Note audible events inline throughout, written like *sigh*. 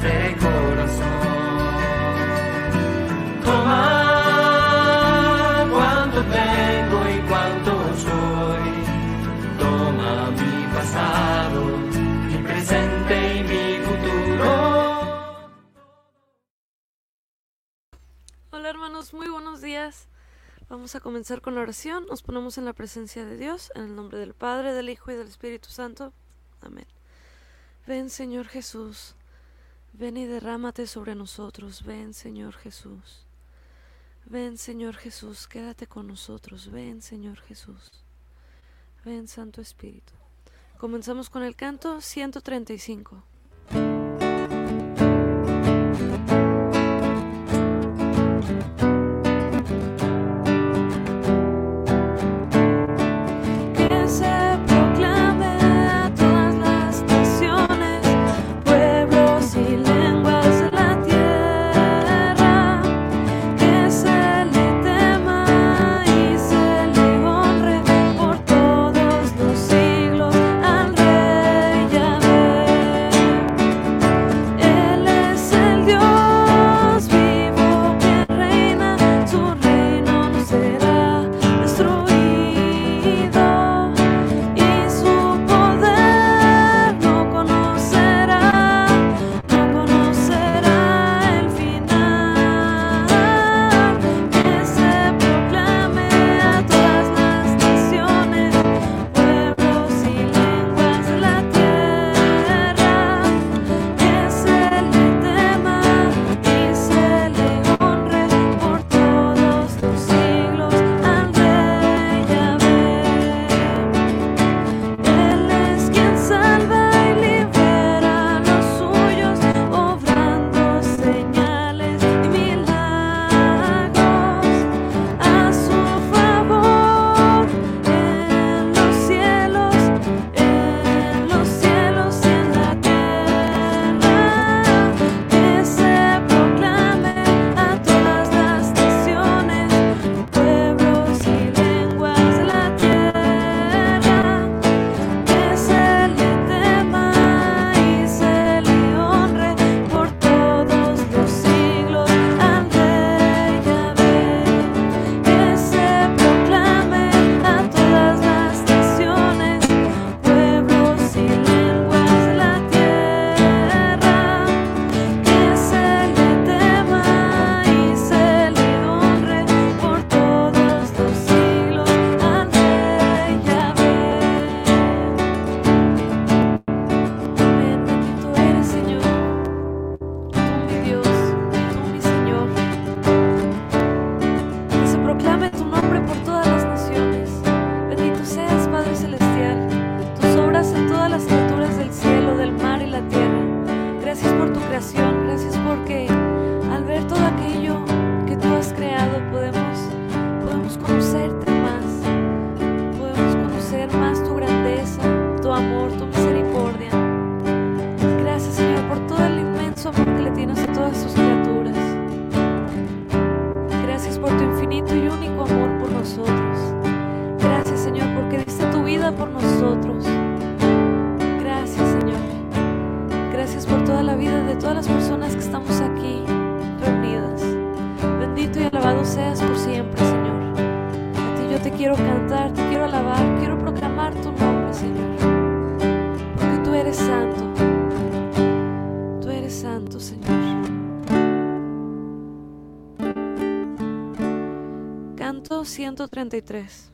corazón. Toma cuanto tengo y cuanto soy. Toma mi pasado, mi presente y mi futuro. Hola hermanos, muy buenos días. Vamos a comenzar con la oración. Nos ponemos en la presencia de Dios, en el nombre del Padre, del Hijo y del Espíritu Santo. Amén. Ven, Señor Jesús, Ven y derrámate sobre nosotros, ven Señor Jesús. Ven Señor Jesús, quédate con nosotros, ven Señor Jesús. Ven Santo Espíritu. Comenzamos con el canto 135. estamos aquí reunidas. Bendito y alabado seas por siempre, Señor. A ti yo te quiero cantar, te quiero alabar, quiero proclamar tu nombre, Señor. Porque tú eres santo. Tú eres santo, Señor. Canto 133.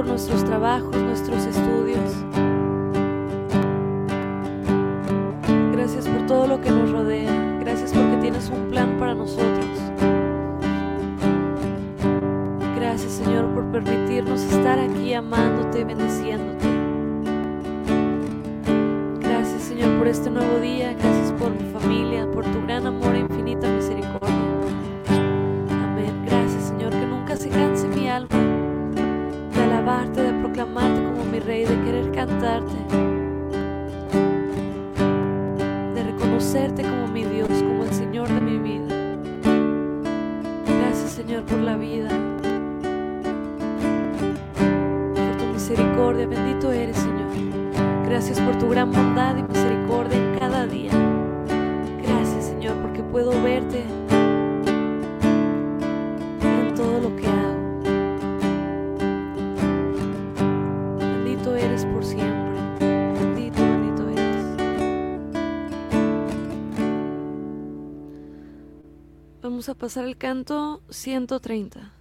por nuestros trabajos, nuestros estudios. lo que hago. Bendito eres por siempre. Bendito, bendito eres. Vamos a pasar el canto 130.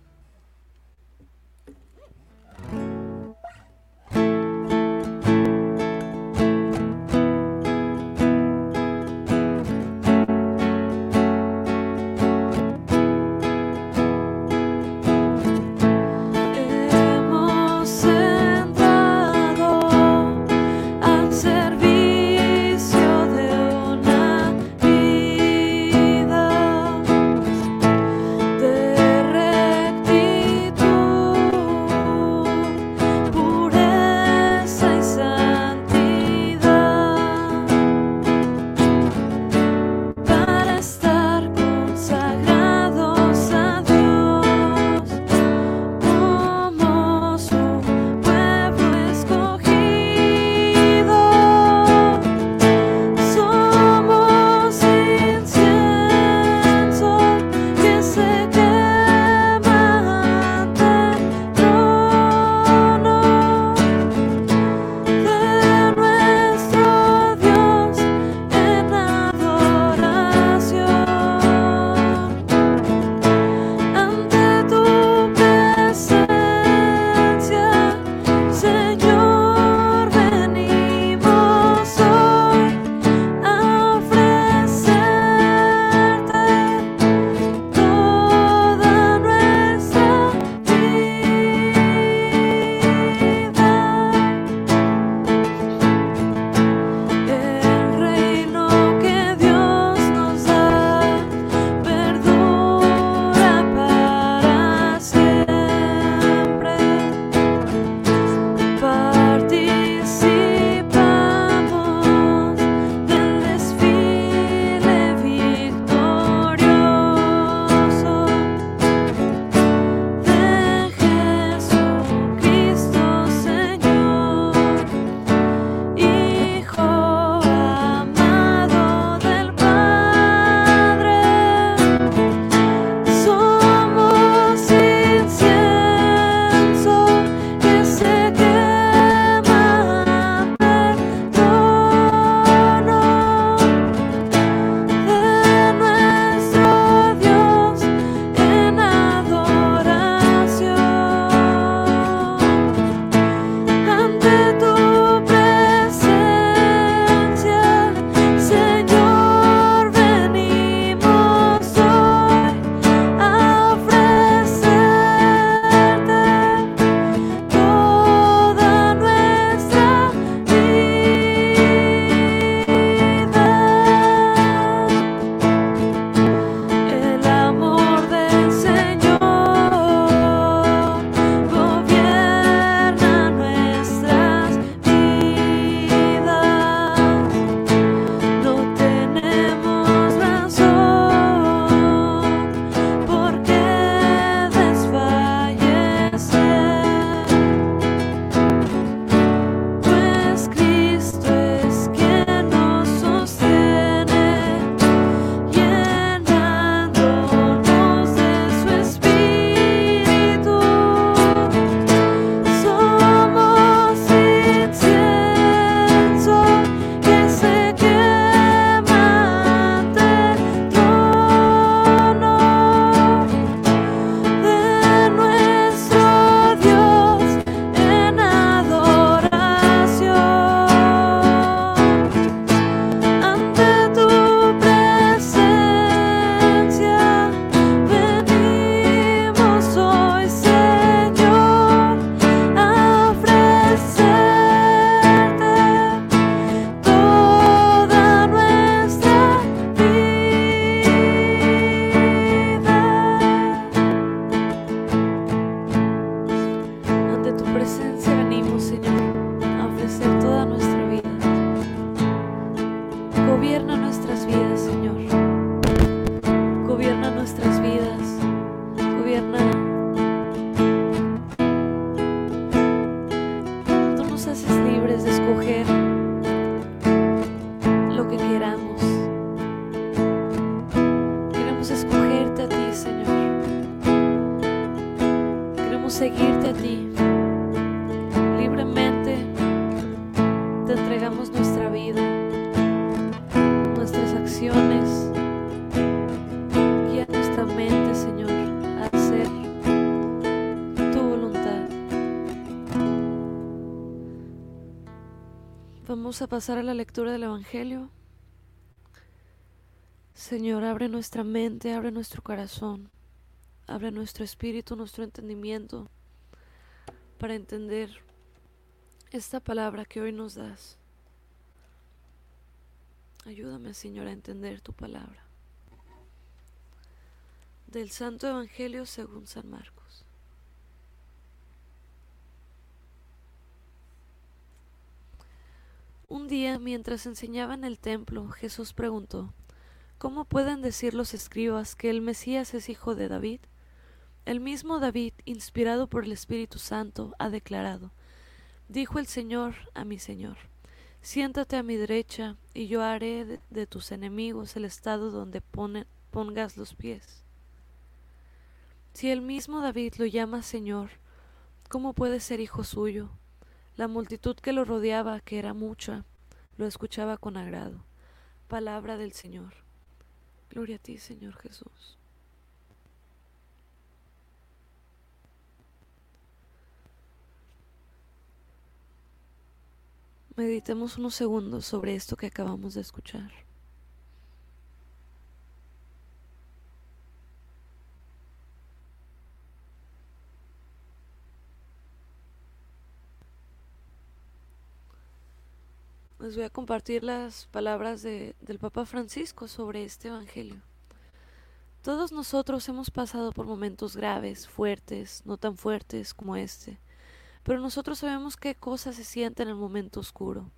Vamos a pasar a la lectura del Evangelio. Señor, abre nuestra mente, abre nuestro corazón, abre nuestro espíritu, nuestro entendimiento para entender esta palabra que hoy nos das. Ayúdame, Señor, a entender tu palabra. Del Santo Evangelio según San Marcos. Día, mientras enseñaba en el templo, Jesús preguntó, ¿Cómo pueden decir los escribas que el Mesías es hijo de David? El mismo David, inspirado por el Espíritu Santo, ha declarado, Dijo el Señor a mi Señor, siéntate a mi derecha, y yo haré de, tus enemigos el estado donde pongas los pies. Si el mismo David lo llama Señor, ¿cómo puede ser hijo suyo? La multitud que lo rodeaba, que era mucha, lo escuchaba con agrado. Palabra del Señor. Gloria a ti, Señor Jesús. Meditemos unos segundos sobre esto que acabamos de escuchar. Les voy a compartir las palabras de, del Papa Francisco sobre este Evangelio. Todos nosotros hemos pasado por momentos graves, fuertes, no tan fuertes como este, pero nosotros sabemos qué cosas se siente en el momento oscuro,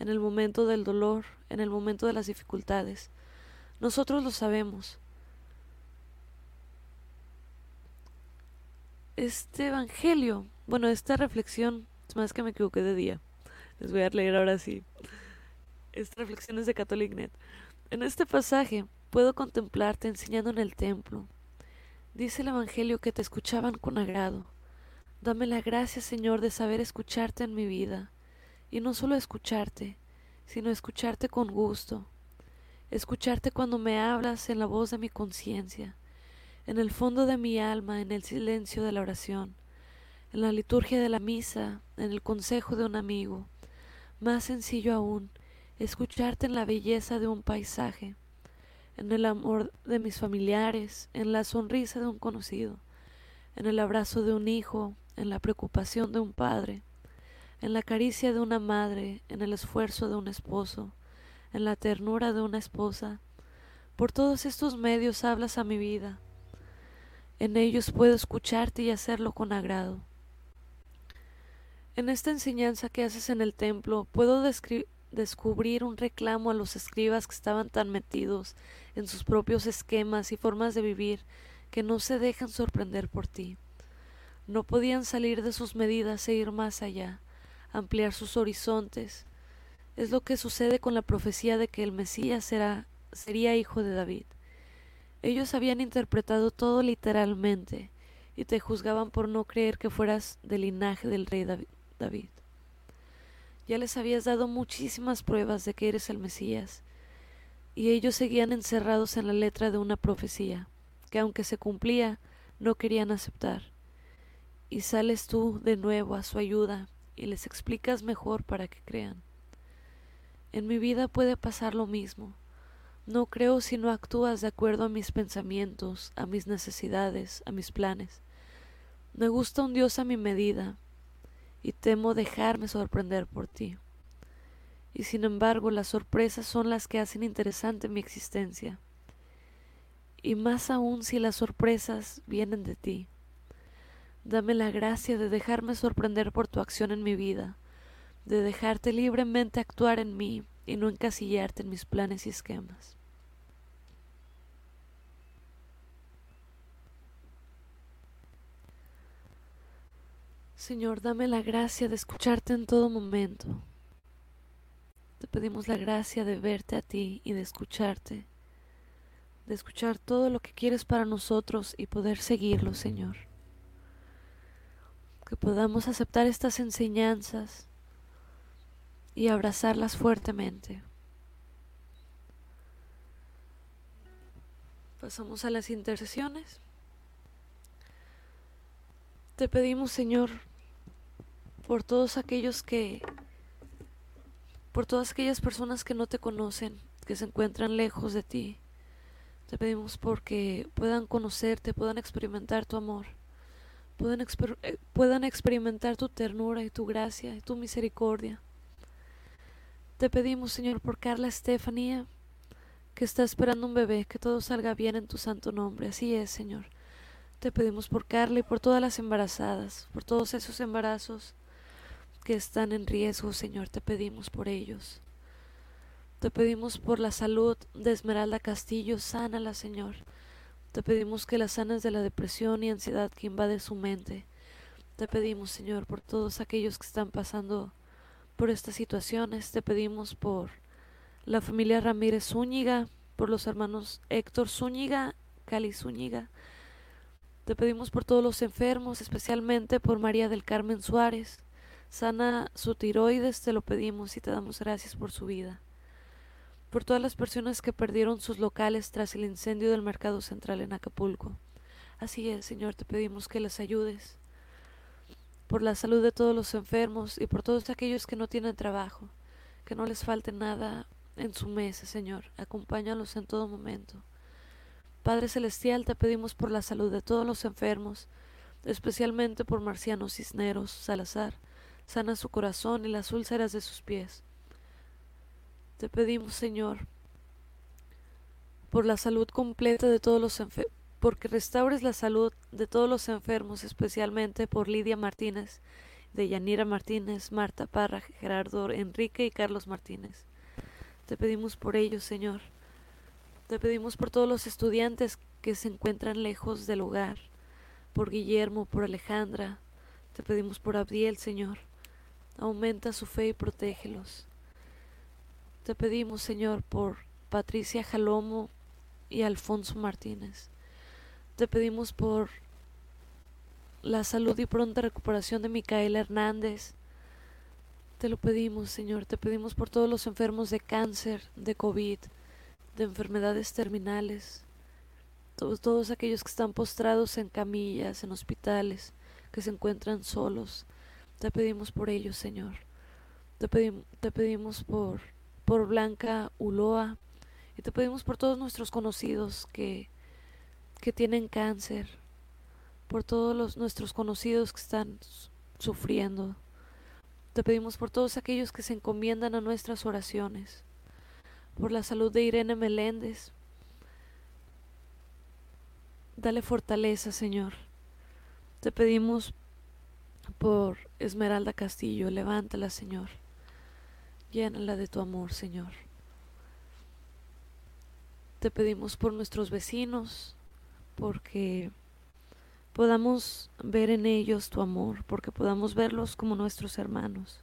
en el momento del dolor, en el momento de las dificultades. Nosotros lo sabemos. Este Evangelio, bueno, esta reflexión, es más que me equivoqué de día les voy a leer ahora sí. Estas reflexiones de CatholicNet. En este pasaje puedo contemplarte enseñando en el templo. Dice el Evangelio que te escuchaban con agrado. Dame la gracia, Señor, de saber escucharte en mi vida. Y no solo escucharte, sino escucharte con gusto. Escucharte cuando me hablas en la voz de mi conciencia, en el fondo de mi alma, en el silencio de la oración, en la liturgia de la misa, en el consejo de un amigo, más sencillo aún, escucharte en la belleza de un paisaje, en el amor de mis familiares, en la sonrisa de un conocido, en el abrazo de un hijo, en la preocupación de un padre, en la caricia de una madre, en el esfuerzo de un esposo, en la ternura de una esposa. Por todos estos medios hablas a mi vida. En ellos puedo escucharte y hacerlo con agrado. En esta enseñanza que haces en el templo puedo descubrir un reclamo a los escribas que estaban tan metidos en sus propios esquemas y formas de vivir que no se dejan sorprender por ti. No podían salir de sus medidas e ir más allá, ampliar sus horizontes. Es lo que sucede con la profecía de que el Mesías será, sería hijo de David. Ellos habían interpretado todo literalmente y te juzgaban por no creer que fueras del linaje del rey David. David. Ya les habías dado muchísimas pruebas de que eres el Mesías, y ellos seguían encerrados en la letra de una profecía, que aunque se cumplía, no querían aceptar. Y sales tú de nuevo a su ayuda y les explicas mejor para que crean. En mi vida puede pasar lo mismo. No creo si no actúas de acuerdo a mis pensamientos, a mis necesidades, a mis planes. Me gusta un Dios a mi medida, y temo dejarme sorprender por ti. Y sin embargo las sorpresas son las que hacen interesante mi existencia. Y más aún si las sorpresas vienen de ti. Dame la gracia de dejarme sorprender por tu acción en mi vida, de dejarte libremente actuar en mí y no encasillarte en mis planes y esquemas. Señor, dame la gracia de escucharte en todo momento. Te pedimos la gracia de verte a ti y de escucharte, de escuchar todo lo que quieres para nosotros y poder seguirlo, Señor. Que podamos aceptar estas enseñanzas y abrazarlas fuertemente. Pasamos a las intercesiones. Te pedimos, Señor, por todos aquellos que, por todas aquellas personas que no te conocen, que se encuentran lejos de ti. Te pedimos porque puedan conocerte, puedan experimentar tu amor, puedan, eh, puedan experimentar tu ternura y tu gracia y tu misericordia. Te pedimos, Señor, por Carla Estefanía, que está esperando un bebé, que todo salga bien en tu santo nombre. Así es, Señor. Te pedimos por Carla y por todas las embarazadas, por todos esos embarazos que están en riesgo, Señor. Te pedimos por ellos. Te pedimos por la salud de Esmeralda Castillo, sánala, Señor. Te pedimos que la sanes de la depresión y ansiedad que invade su mente. Te pedimos, Señor, por todos aquellos que están pasando por estas situaciones. Te pedimos por la familia Ramírez Zúñiga, por los hermanos Héctor Zúñiga, Cali Zúñiga. Te pedimos por todos los enfermos, especialmente por María del Carmen Suárez. Sana su tiroides, te lo pedimos y te damos gracias por su vida. Por todas las personas que perdieron sus locales tras el incendio del mercado central en Acapulco. Así es, Señor, te pedimos que les ayudes. Por la salud de todos los enfermos y por todos aquellos que no tienen trabajo. Que no les falte nada en su mesa, Señor. Acompáñalos en todo momento. Padre Celestial, te pedimos por la salud de todos los enfermos, especialmente por Marciano Cisneros Salazar. Sana su corazón y las úlceras de sus pies. Te pedimos, Señor, por la salud completa de todos los enfermos, porque restaures la salud de todos los enfermos, especialmente por Lidia Martínez, de Yanira Martínez, Marta Parra, Gerardo Enrique y Carlos Martínez. Te pedimos por ellos, Señor. Te pedimos por todos los estudiantes que se encuentran lejos del hogar, por Guillermo, por Alejandra. Te pedimos por Abdiel, Señor. Aumenta su fe y protégelos. Te pedimos, Señor, por Patricia Jalomo y Alfonso Martínez. Te pedimos por la salud y pronta recuperación de Micaela Hernández, te lo pedimos, Señor, te pedimos por todos los enfermos de cáncer, de COVID, de enfermedades terminales, todos, todos aquellos que están postrados en camillas, en hospitales, que se encuentran solos. Te pedimos por ellos, Señor. Te, te pedimos por, por Blanca Uloa y te pedimos por todos nuestros conocidos que, que tienen cáncer, por todos los, nuestros conocidos que están sufriendo, te pedimos por todos aquellos que se encomiendan a nuestras oraciones, por la salud de Irene Meléndez. Dale fortaleza, Señor. Te pedimos por Esmeralda Castillo, levántala, Señor. Llénala de tu amor, Señor. Te pedimos por nuestros vecinos, porque podamos ver en ellos tu amor, porque podamos verlos como nuestros hermanos.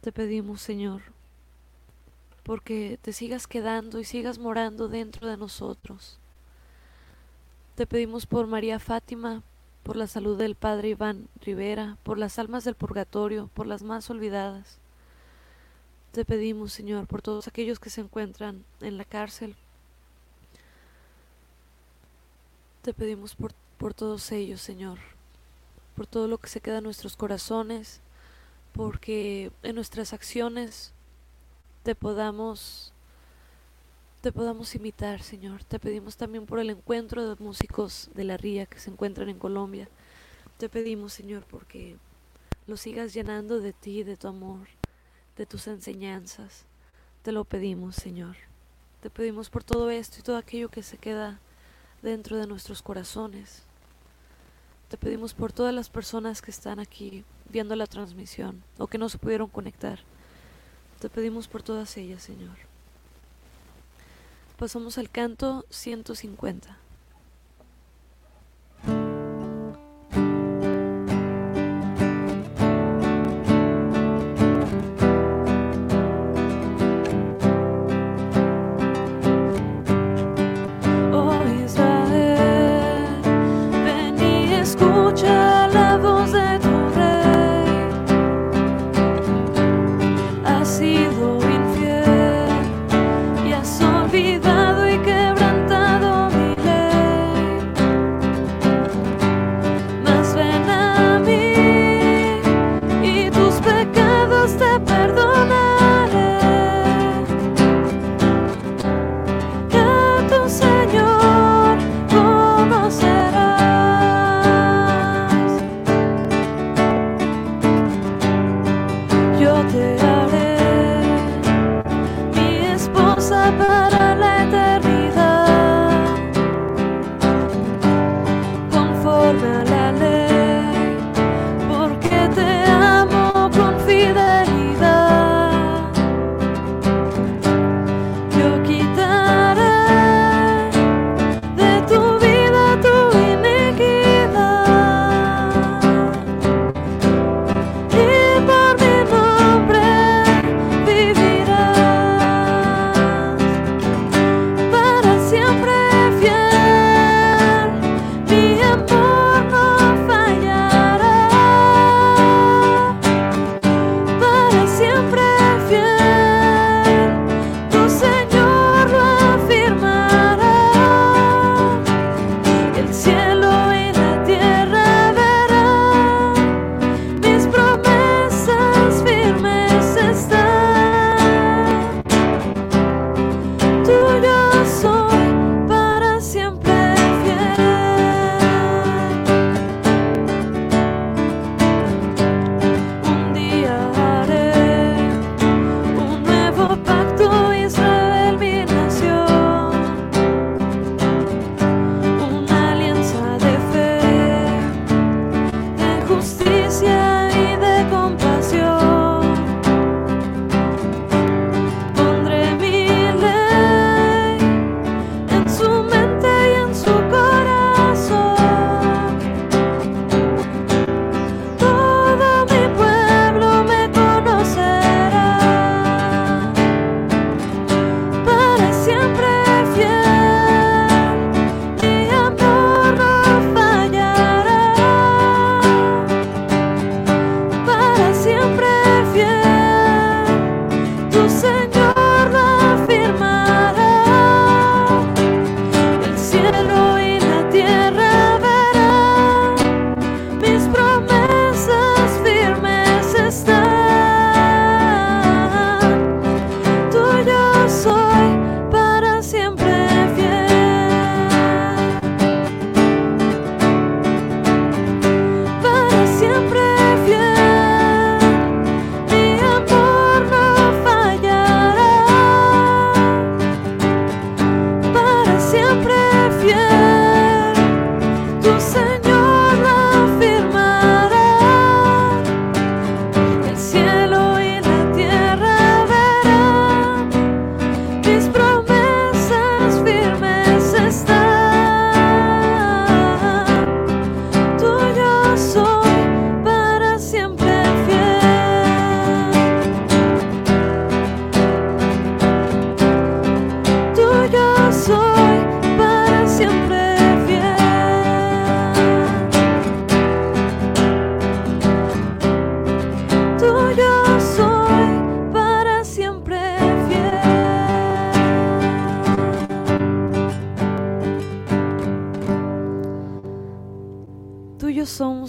Te pedimos, Señor, porque te sigas quedando y sigas morando dentro de nosotros. Te pedimos por María Fátima, por la salud del Padre Iván Rivera, por las almas del purgatorio, por las más olvidadas. Te pedimos, Señor, por todos aquellos que se encuentran en la cárcel, Te pedimos por, por todos ellos, Señor, por todo lo que se queda en nuestros corazones, porque en nuestras acciones te podamos te podamos imitar, Señor. Te pedimos también por el encuentro de músicos de la Ría que se encuentran en Colombia. Te pedimos, Señor, porque lo sigas llenando de ti, de tu amor, de tus enseñanzas. Te lo pedimos, Señor. Te pedimos por todo esto y todo aquello que se queda dentro de nuestros corazones. Te pedimos por todas las personas que están aquí viendo la transmisión o que no se pudieron conectar. Te pedimos por todas ellas, Señor. Pasamos al canto 150.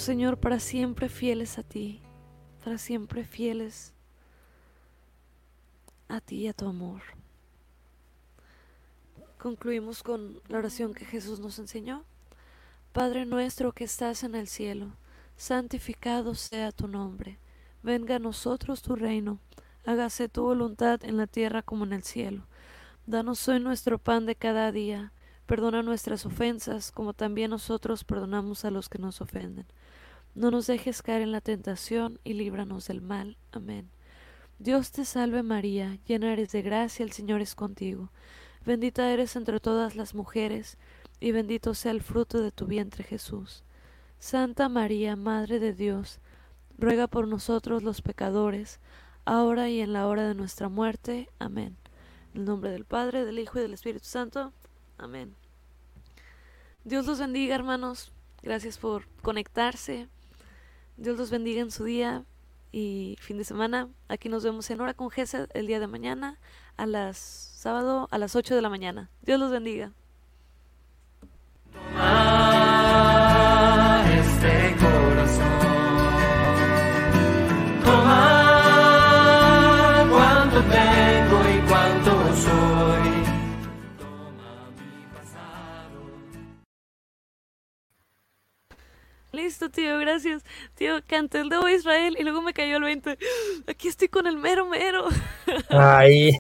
Señor, para siempre fieles a ti, para siempre fieles a ti y a tu amor. Concluimos con la oración que Jesús nos enseñó. Padre nuestro que estás en el cielo, santificado sea tu nombre. Venga a nosotros tu reino. Hágase tu voluntad en la tierra como en el cielo. Danos hoy nuestro pan de cada día. Perdona nuestras ofensas, como también nosotros perdonamos a los que nos ofenden. No nos dejes caer en la tentación y líbranos del mal. Amén. Dios te salve María, llena eres de gracia, el Señor es contigo. Bendita eres entre todas las mujeres, y bendito sea el fruto de tu vientre Jesús. Santa María, Madre de Dios, ruega por nosotros los pecadores, ahora y en la hora de nuestra muerte. Amén. En el nombre del Padre, del Hijo y del Espíritu Santo. Amén. Dios los bendiga, hermanos. Gracias por conectarse. Dios los bendiga en su día y fin de semana. Aquí nos vemos en Hora con Gesed el día de mañana a las sábado a las 8 de la mañana. Dios los bendiga. Tío, gracias. Tío, canté el de Israel y luego me cayó el 20. *gasps* Aquí estoy con el mero mero. *laughs* Ahí.